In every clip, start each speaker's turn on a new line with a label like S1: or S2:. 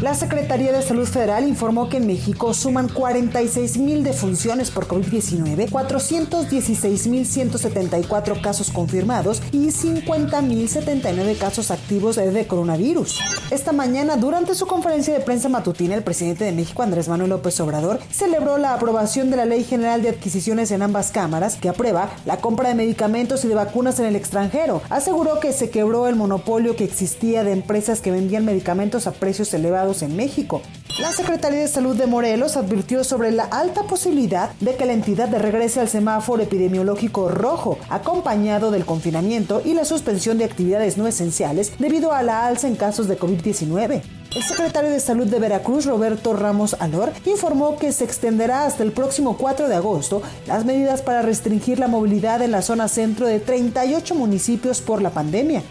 S1: La Secretaría de Salud Federal informó que en México suman 46 mil defunciones por COVID-19, 416.174 casos confirmados y 50.079 casos activos de coronavirus. Esta mañana, durante su conferencia de prensa matutina, el presidente de México, Andrés Manuel López Obrador, celebró la aprobación de la Ley General de Adquisiciones en ambas cámaras, que aprueba la compra de medicamentos y de vacunas en el extranjero. Aseguró que se quebró el monopolio que existía de empresas que vendían medicamentos a precios elevados en México. La Secretaría de Salud de Morelos advirtió sobre la alta posibilidad de que la entidad regrese al semáforo epidemiológico rojo, acompañado del confinamiento y la suspensión de actividades no esenciales debido a la alza en casos de COVID-19. El secretario de Salud de Veracruz, Roberto Ramos Alor, informó que se extenderá hasta el próximo 4 de agosto las medidas para restringir la movilidad en la zona centro de 38 municipios por la pandemia.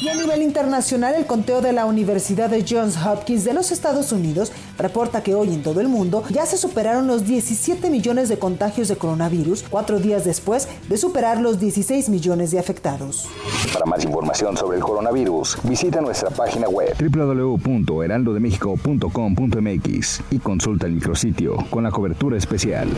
S1: Y a nivel internacional, el conteo de la Universidad de Johns Hopkins de los Estados Unidos reporta que hoy en todo el mundo ya se superaron los 17 millones de contagios de coronavirus, cuatro días después de superar los 16 millones de afectados.
S2: Para más información sobre el coronavirus, visita nuestra página web www.heraldodemexico.com.mx y consulta el micrositio con la cobertura especial.